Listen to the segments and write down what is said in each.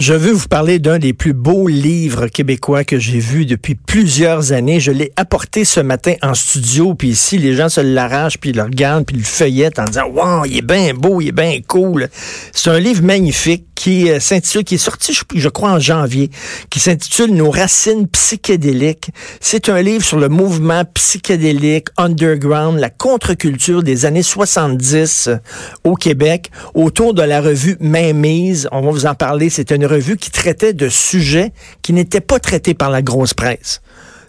Je veux vous parler d'un des plus beaux livres québécois que j'ai vu depuis plusieurs années. Je l'ai apporté ce matin en studio, puis ici, les gens se l'arrachent, puis ils le regardent, puis ils le feuillettent en disant « Wow, il est bien beau, il est bien cool ». C'est un livre magnifique qui euh, s'intitule, qui est sorti, je, je, crois, en janvier, qui s'intitule Nos racines psychédéliques. C'est un livre sur le mouvement psychédélique underground, la contre-culture des années 70 euh, au Québec, autour de la revue Mainmise. On va vous en parler. C'est une qui traitait de sujets qui n'étaient pas traités par la grosse presse.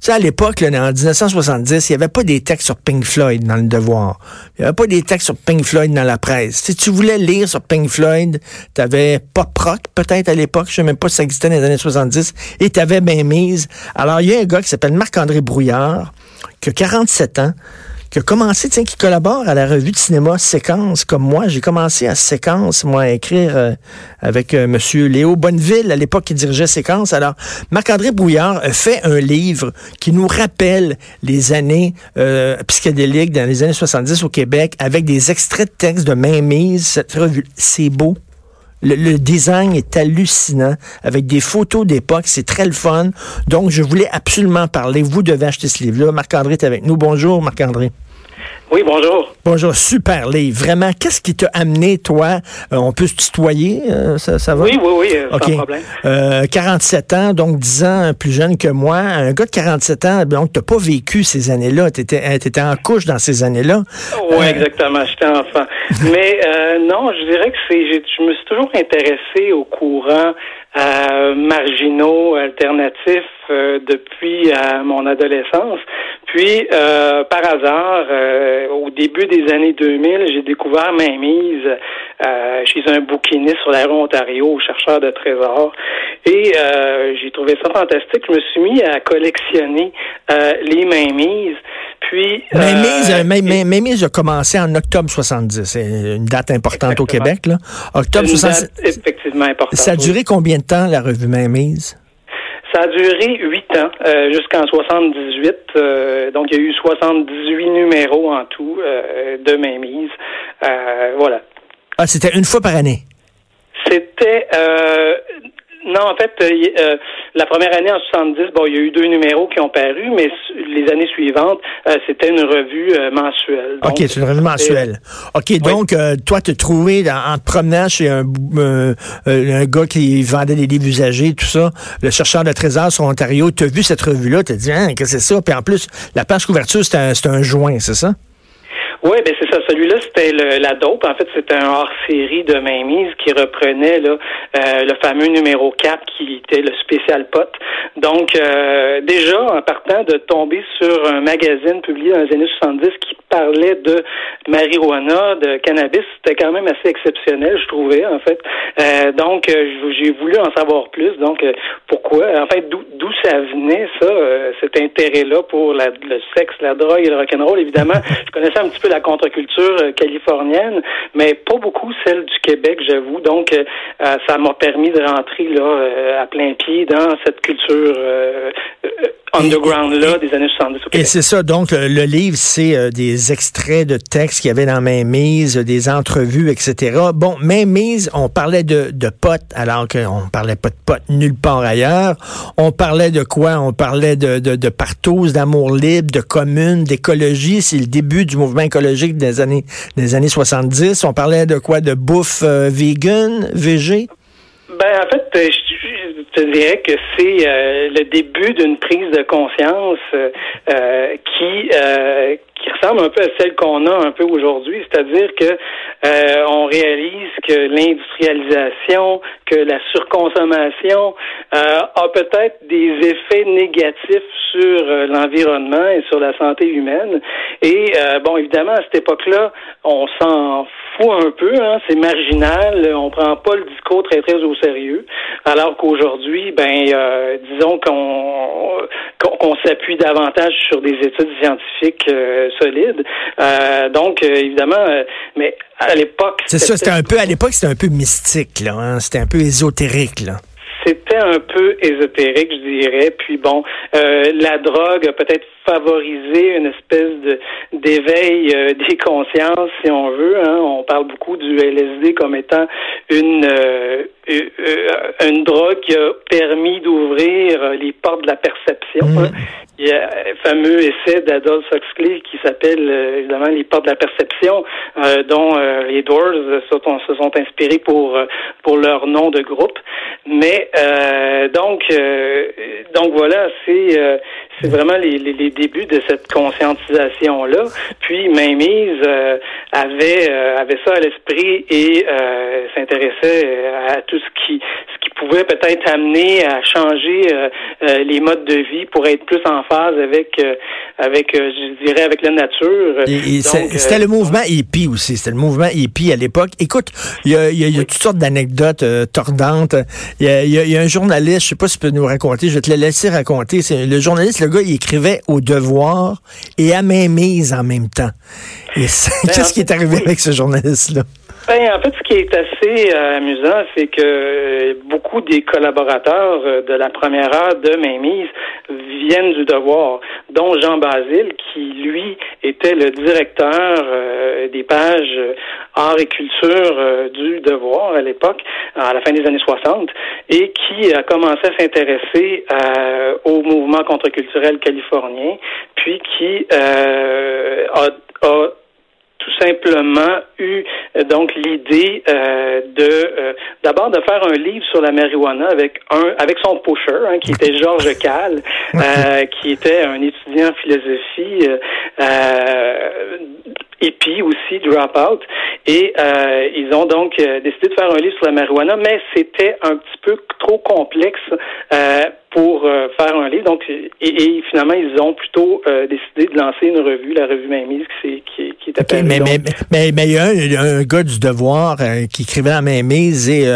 Tu sais, à l'époque, en 1970, il n'y avait pas des textes sur Pink Floyd dans le Devoir. Il n'y avait pas des textes sur Pink Floyd dans la presse. Si tu voulais lire sur Pink Floyd, tu avais Pop Rock, peut-être à l'époque, je ne sais même pas si ça existait dans les années 70, et tu avais bien mise. Alors, il y a un gars qui s'appelle Marc-André Brouillard, qui a 47 ans, qui a commencé, tiens, qui collabore à la revue de cinéma Séquence, comme moi. J'ai commencé à Séquence, moi, à écrire euh, avec euh, Monsieur Léo Bonneville, à l'époque, qui dirigeait Séquence. Alors, Marc-André Brouillard a fait un livre qui nous rappelle les années euh, psychédéliques dans les années 70 au Québec, avec des extraits de textes de mainmise. Cette revue, c'est beau. Le, design est hallucinant, avec des photos d'époque, c'est très le fun. Donc, je voulais absolument parler. Vous devez acheter ce livre-là. Marc-André est avec nous. Bonjour, Marc-André. Oui, bonjour. Bonjour, super livre. Vraiment, qu'est-ce qui t'a amené, toi? Euh, on peut se tutoyer, euh, ça, ça, va? Oui, oui, oui, euh, sans problème. 47 ans, donc 10 ans plus jeune que moi. Un gars de 47 ans, donc t'as pas vécu ces années-là. Tu étais, étais, en couche dans ces années-là. Oui, exactement. J'étais enfant. Mais non, je dirais que c'est, je me suis toujours intéressé au courant marginaux, alternatifs depuis mon adolescence. Puis, euh, par hasard, euh, au début des années 2000, j'ai découvert Mainmise euh, chez un bouquiniste sur la rue Ontario, chercheur de trésors. Et euh, j'ai trouvé ça fantastique. Je me suis mis à collectionner euh, les Mainmises. Puis, Mainmise, Mainmise a commencé en octobre 70. C'est une date importante Exactement. au Québec. Là. Octobre une 70. date effectivement importante. Ça a duré combien de temps, la revue Mainmise? Ça a duré huit ans, euh, jusqu'en 78. Euh, donc, il y a eu 78 numéros en tout euh, de mainmise. voilà. Ah, c'était une fois par année? C'était... non, en fait, euh, la première année en 70, bon, il y a eu deux numéros qui ont paru, mais les années suivantes, euh, c'était une revue euh, mensuelle. Donc, OK, c'est une revue mensuelle. OK, oui. donc, toi, tu trouvé en, en, te promenant chez un, un gars qui vendait des livres usagés, tout ça, le chercheur de trésors sur Ontario, tu as vu cette revue-là, tu as dit, hein, qu'est-ce que c'est ça? Puis en plus, la page couverture, c'était un, un joint, c'est ça? Oui, ben c'est ça. Celui-là, c'était la dope. En fait, c'était un hors-série de mainmise qui reprenait là, euh, le fameux numéro 4 qui était le spécial pot. Donc, euh, déjà, en partant de tomber sur un magazine publié dans les années 70 qui parlait de marijuana, de cannabis, c'était quand même assez exceptionnel, je trouvais, en fait. Euh, donc, j'ai voulu en savoir plus. Donc, pourquoi? En fait, d'où ça venait, ça, cet intérêt-là pour la, le sexe, la drogue et le rock'n'roll? Évidemment, je connaissais un petit peu la contre-culture euh, californienne, mais pas beaucoup celle du Québec, j'avoue. Donc, euh, ça m'a permis de rentrer là euh, à plein pied dans cette culture underground-là des années 70 au Québec. Et c'est ça, donc le, le livre, c'est euh, des extraits de textes qu'il y avait dans Mainmise, des entrevues, etc. Bon, Mainmise, on parlait de, de potes, alors qu'on parlait pas de potes nulle part ailleurs. On parlait de quoi? On parlait de, de, de partous, d'amour libre, de communes, d'écologie. C'est le début du mouvement écologique des années, des années 70. On parlait de quoi? De bouffe euh, vegan, végé? Ben, en fait, je, je te dirais que c'est euh, le début d'une prise de conscience euh, qui qui ressemble un peu à celle qu'on a un peu aujourd'hui, c'est-à-dire que euh, on réalise que l'industrialisation, que la surconsommation euh, a peut-être des effets négatifs sur euh, l'environnement et sur la santé humaine. Et bon, évidemment, à cette époque-là, on s'en fout un peu, hein, c'est marginal, on prend pas le discours très très au sérieux, alors qu'aujourd'hui, ben, disons qu'on qu'on s'appuie davantage sur des études scientifiques solide. Euh, donc, euh, évidemment, euh, mais à l'époque... C'est ça, c'était un peu, à l'époque, c'était un peu mystique, là. Hein? C'était un peu ésotérique, là. C'était un peu ésotérique, je dirais. Puis bon, la drogue a peut-être favorisé une espèce de d'éveil des consciences, si on veut. Hein. On parle beaucoup du LSD comme étant une une drogue qui a permis d'ouvrir les portes de la perception. Mmh. Hein. Il y a un fameux essai d'Adolf Huxley qui s'appelle euh, évidemment Les portes de la perception, euh, dont euh, les Doors se sont, inspirés pour pour leur nom de groupe. Mais donc donc voilà, c'est c'est vraiment les, les, débuts de cette conscientisation là. Puis Mainmise avait avait ça à l'esprit et s'intéressait à tout ce qui ce qui pouvait peut-être amener à changer les modes de vie pour être plus en phase avec, euh, avec euh, je dirais, avec la nature. C'était le euh, mouvement hippie aussi. C'était le mouvement hippie à l'époque. Écoute, il y a, y a, toutes sortes d'anecdotes tordantes. Il y a, un journaliste, je sais pas si tu peux nous raconter, je vais te le laisser raconter. C'est le journaliste, le gars, il écrivait au devoir et à mise en même temps. Et ben, qu'est-ce qui est arrivé avec ce journaliste-là? Ben, en fait, ce qui est assez euh, amusant, c'est que euh, beaucoup des collaborateurs euh, de la première heure de Mainmise viennent du devoir, dont Jean Basile, qui, lui, était le directeur des pages art et culture du devoir à l'époque, à la fin des années 60, et qui a commencé à s'intéresser au mouvement contre-culturel californien, puis qui a, a tout simplement eu euh, donc l'idée euh, de euh, d'abord de faire un livre sur la marijuana avec un avec son pusher hein, qui était Georges Cal qui était un étudiant en philosophie et puis aussi Dropout. Et euh, ils ont donc décidé de faire un livre sur la marijuana, mais c'était un petit peu trop complexe euh, pour euh, faire un livre. Donc, et, et, finalement, ils ont plutôt euh, décidé de lancer une revue, la revue Mainmise, qui, qui, qui est appelée. mais, mais, mais, mais, il y a un, gars du Devoir euh, qui écrivait à Mainmise et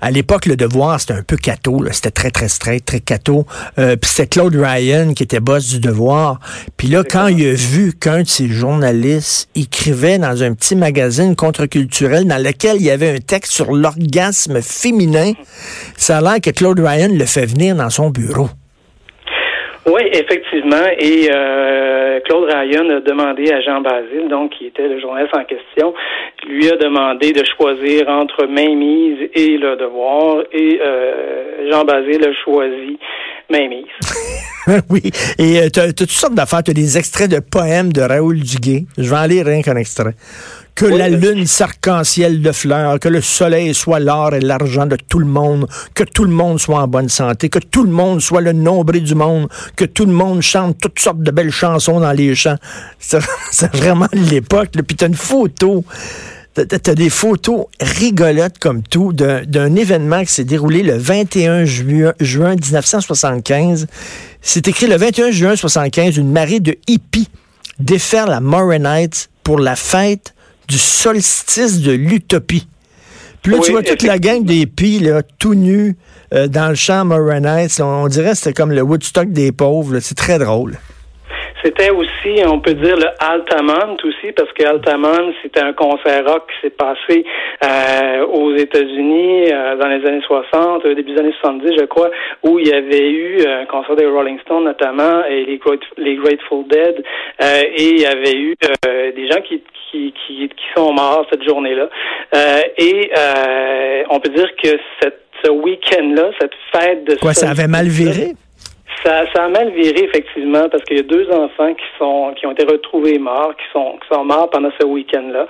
à l'époque, le Devoir, c'était un peu cateau. C'était très, très straight, très cateau. Puis c'était Claude Ryan qui était boss du Devoir. Puis là, quand il a vu qu'un de ses journalistes écrivait dans un petit magazine contre-culturel dans lequel il y avait un texte sur l'orgasme féminin, ça a l'air que Claude Ryan le fait venir dans son bureau oui, effectivement. Et euh, Claude Ryan a demandé à Jean Basile, donc qui était le journaliste en question, lui a demandé de choisir entre Mainmise et Le Devoir. Et euh, Jean Basile a choisi Mainmise. oui. Et euh, tu as, toutes sortes d'affaires. Tu as des extraits de poèmes de Raoul Duguay. Je vais en lire rien qu'un extrait que la lune s'arc-en-ciel de fleurs, que le soleil soit l'or et l'argent de tout le monde, que tout le monde soit en bonne santé, que tout le monde soit le nombril du monde, que tout le monde chante toutes sortes de belles chansons dans les champs. C'est vraiment l'époque. Puis t'as une photo. T'as des photos rigolotes comme tout d'un événement qui s'est déroulé le 21 juin, juin 1975. C'est écrit le 21 juin 1975, une marée de hippies déferle la Heights pour la fête du solstice de l'utopie. Puis là, tu vois toute la gang des là, tout nus, euh, dans le champ Moronites. On, dirait que c'était comme le Woodstock des pauvres. C'est très drôle. C'était aussi, on peut dire, le Altamont aussi, parce que Altamont, c'était un concert rock qui s'est passé euh, aux États-Unis euh, dans les années 60, au début des années 70, je crois, où il y avait eu un concert des Rolling Stones notamment, et les, les Grateful Dead, et il y avait eu des gens qui, qui, qui, qui sont morts cette journée-là. Euh, et euh, on peut dire que cette, ce week-end-là, cette fête de... Quoi, ça avait mal viré? Ça, ça a mal viré effectivement parce qu'il y a deux enfants qui sont qui ont été retrouvés morts, qui sont qui sont morts pendant ce week-end-là.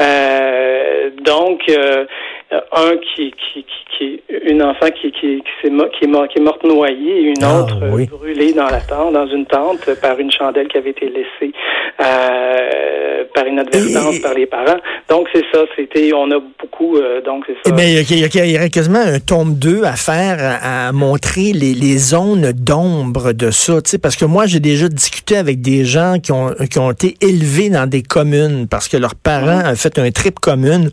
Euh, donc, euh, un qui, qui, qui, une enfant qui, qui, qui, est, qui, est, qui est morte noyée et une Ah, autre euh, oui. brûlée dans la tente, dans une tente par une chandelle qui avait été laissée euh, par inadvertance Et- par les parents. Donc c'est ça, c'était on a beaucoup euh, donc c'est Eh ça. il y, a- il y a- il y aurait quasiment un tome 2 à faire, à, à montrer les, les zones d'ombre de ça. tu sais, Parce que moi, j'ai déjà discuté avec des gens qui ont, qui ont été élevés dans des communes parce que leurs parents ont fait un trip commune.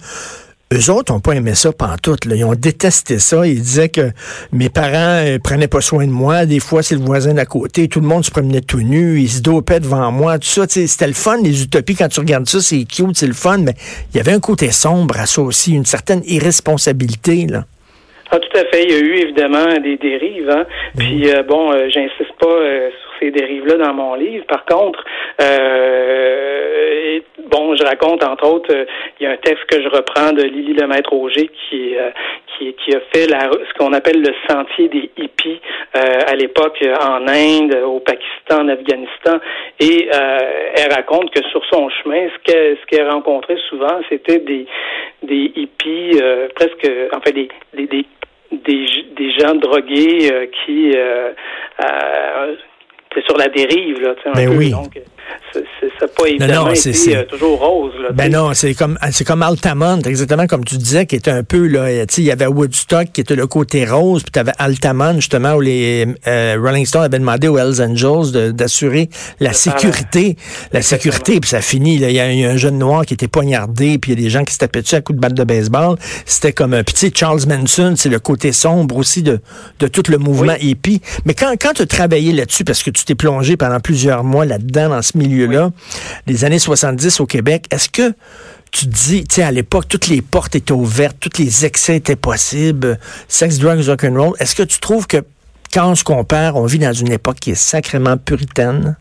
Eux autres n'ont pas aimé ça pantoute. Là. Ils ont détesté ça. Ils disaient que mes parents euh, prenaient pas soin de moi. Des fois, c'est le voisin d'à côté. Tout le monde se promenait tout nu. Ils se dopaient devant moi. Tout ça, c'était le fun, les utopies. Quand tu regardes ça, c'est cute, c'est le fun. Mais il y avait un côté sombre à ça aussi, une certaine irresponsabilité. Là. Ah, tout à fait. Il y a eu évidemment des dérives. Hein? Puis euh, bon, euh, j'insiste pas euh, sur ces dérives-là dans mon livre. Par contre, euh, bon, je raconte entre autres, euh, il y a un texte que je reprends de Lily Lemaître Auger qui euh, qui, qui a fait la, ce qu'on appelle le sentier des hippies euh, à l'époque euh, en Inde, au Pakistan, en Afghanistan, et elle raconte que sur son chemin, ce qu'elle ce qu'elle rencontrait souvent, c'était des des hippies presque, enfin des des, des des, des gens drogués euh, qui euh, euh, c'est sur la dérive là, tu sais, un Ben peu. oui. Donc, c'est pas évidemment non, été euh, toujours rose. Là, Ben non, c'est comme c'est comme Altamont, exactement comme tu disais, qui était un peu là. Il y avait Woodstock qui était le côté rose, puis tu avais Altamont justement où les euh, Rolling Stones avaient demandé aux Hells Angels d'assurer la sécurité, la sécurité, puis ça finit. Il y, y a un jeune noir qui était poignardé, puis il y a des gens qui se tapaient dessus à coups de batte de baseball. C'était comme un petit Charles Manson, c'est le côté sombre aussi de de tout le mouvement hippie. Mais quand quand tu as travaillé là-dessus, parce que tu t'es plongé pendant plusieurs mois là-dedans dans ce milieu-là, les années 70 au Québec, est-ce que tu te dis, tu sais, à l'époque, toutes les portes étaient ouvertes, tous les excès étaient possibles, sex, drugs, rock'n'roll. Est-ce que tu trouves que quand on se compare, on vit dans une époque qui est sacrément puritaine,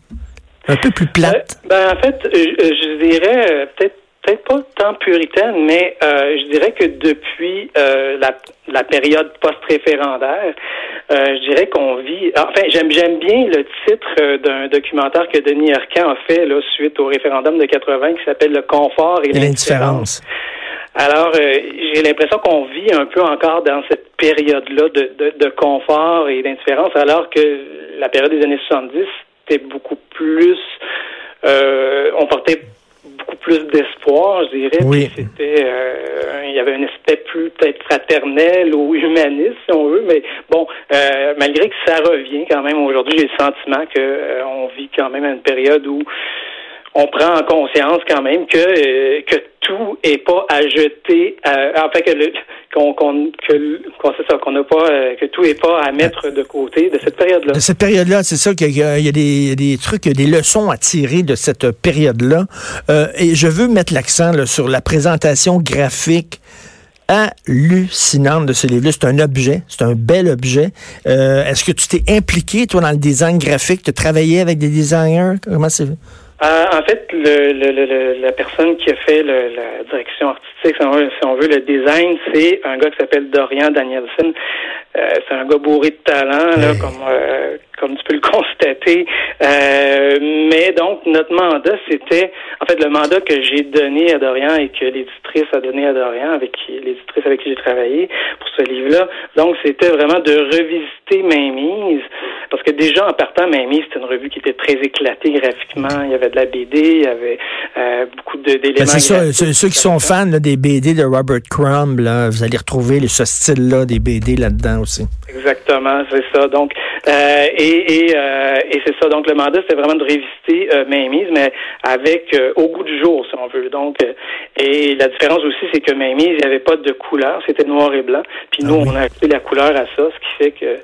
un peu plus plate? Euh, ben, en fait, je, je dirais euh, peut-être peut-être pas tant puritaine, mais euh, je dirais que depuis euh, la, la période post-référendaire, euh, je dirais qu'on vit. Enfin, j'aime j'aime bien le titre euh, d'un documentaire que Denis Arcand a fait là, suite au référendum de 80 qui s'appelle Le confort et, Et l'indifférence. l'indifférence. Alors, euh, j'ai l'impression qu'on vit un peu encore dans cette période-là de, de, de confort et d'indifférence, alors que la période des années 70, c'était beaucoup plus... Euh, on portait beaucoup plus d'espoir, je dirais. Oui. C'était, euh, il y avait un aspect plus peut-être fraternel ou humaniste, si on veut. Mais bon, euh, malgré que ça revient quand même aujourd'hui, j'ai le sentiment que euh, on vit quand même à une période où on prend en conscience quand même que euh, que tout est pas à jeter, euh, en fait que qu'on qu'on que qu'on sait ça qu'on n'a pas euh, que tout est pas à mettre de côté de cette période-là. De cette période-là, c'est ça qu'il y y a des, des trucs, des leçons à tirer de cette période-là. Euh, et je veux mettre l'accent là, sur la présentation graphique hallucinante de ce livre-là. C'est un objet, c'est un bel objet. Euh, Est-ce que tu t'es impliqué, toi, dans le design graphique? Tu travaillé avec des designers? Comment c'est? Euh, en fait, le, le, le- le- la personne qui a fait le- la direction artistique, si on veut, si on veut, le design, c'est un gars qui s'appelle Dorian Danielson. Euh, c'est un gars bourré de talent, là, comme euh, comme tu peux le constater. Euh, mais donc, notre mandat, c'était, en fait, le mandat que j'ai donné à Dorian et que l'éditrice a donné à Dorian, avec qui l'éditrice avec qui j'ai travaillé pour ce livre-là. Donc, c'était vraiment de revisiter Mainmise, parce que déjà en partant, Mainmise, c'était une revue qui était très éclatée graphiquement. Il y avait de la BD, il y avait euh, beaucoup de- d'éléments. Ben, c'est ça, ceux, ceux qui sont fans là, des BD de Robert Crumb, là, vous allez retrouver ce style-là des BD là-dedans aussi. Exactement, c'est ça. Donc, euh, et et, euh, et c'est ça. Donc, le mandat, c'était vraiment de révisiter euh, Mainmise, mais avec euh, au goût du jour, si on veut. Donc, euh, et la différence aussi, c'est que Mainmise, il n'y avait pas de couleur, c'était noir et blanc. Puis nous, Ah oui. on a ajouté la couleur à ça, ce qui fait que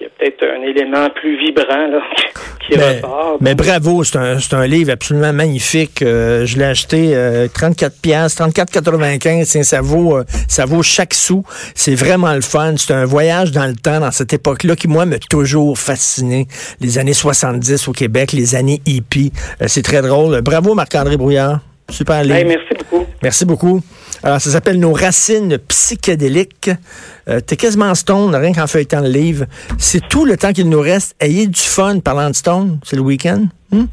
il y a peut-être un élément plus vibrant là, qui Mais, ressort. mais bravo, c'est un, c'est un livre absolument magnifique. Euh, je l'ai acheté euh, 34 pièces, 34,95. Tiens, Ça vaut, ça vaut chaque sou. C'est vraiment le fun. C'est un voyage dans le temps, dans cette époque-là, qui moi m'a toujours fasciné. Les années 70 au Québec, les années hippies. Euh, c'est très drôle. Bravo Marc-André Brouillard. Super livre. merci beaucoup. Merci beaucoup. Alors, ça s'appelle Nos racines psychédéliques. Euh, T'es quasiment stone, rien qu'en feuilletant le livre. C'est tout le temps qu'il nous reste. Ayez du fun parlant de stone. C'est le week-end. Hmm?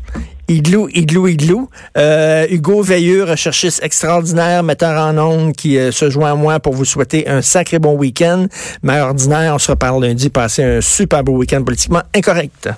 Igloo, igloo, igloo. Euh, Hugo Veilleux, recherchiste extraordinaire, metteur en ondes, qui euh, se joint à moi pour vous souhaiter un sacré bon week-end. Mais ordinaire, on se reparle lundi. Passez un super beau week-end politiquement incorrect.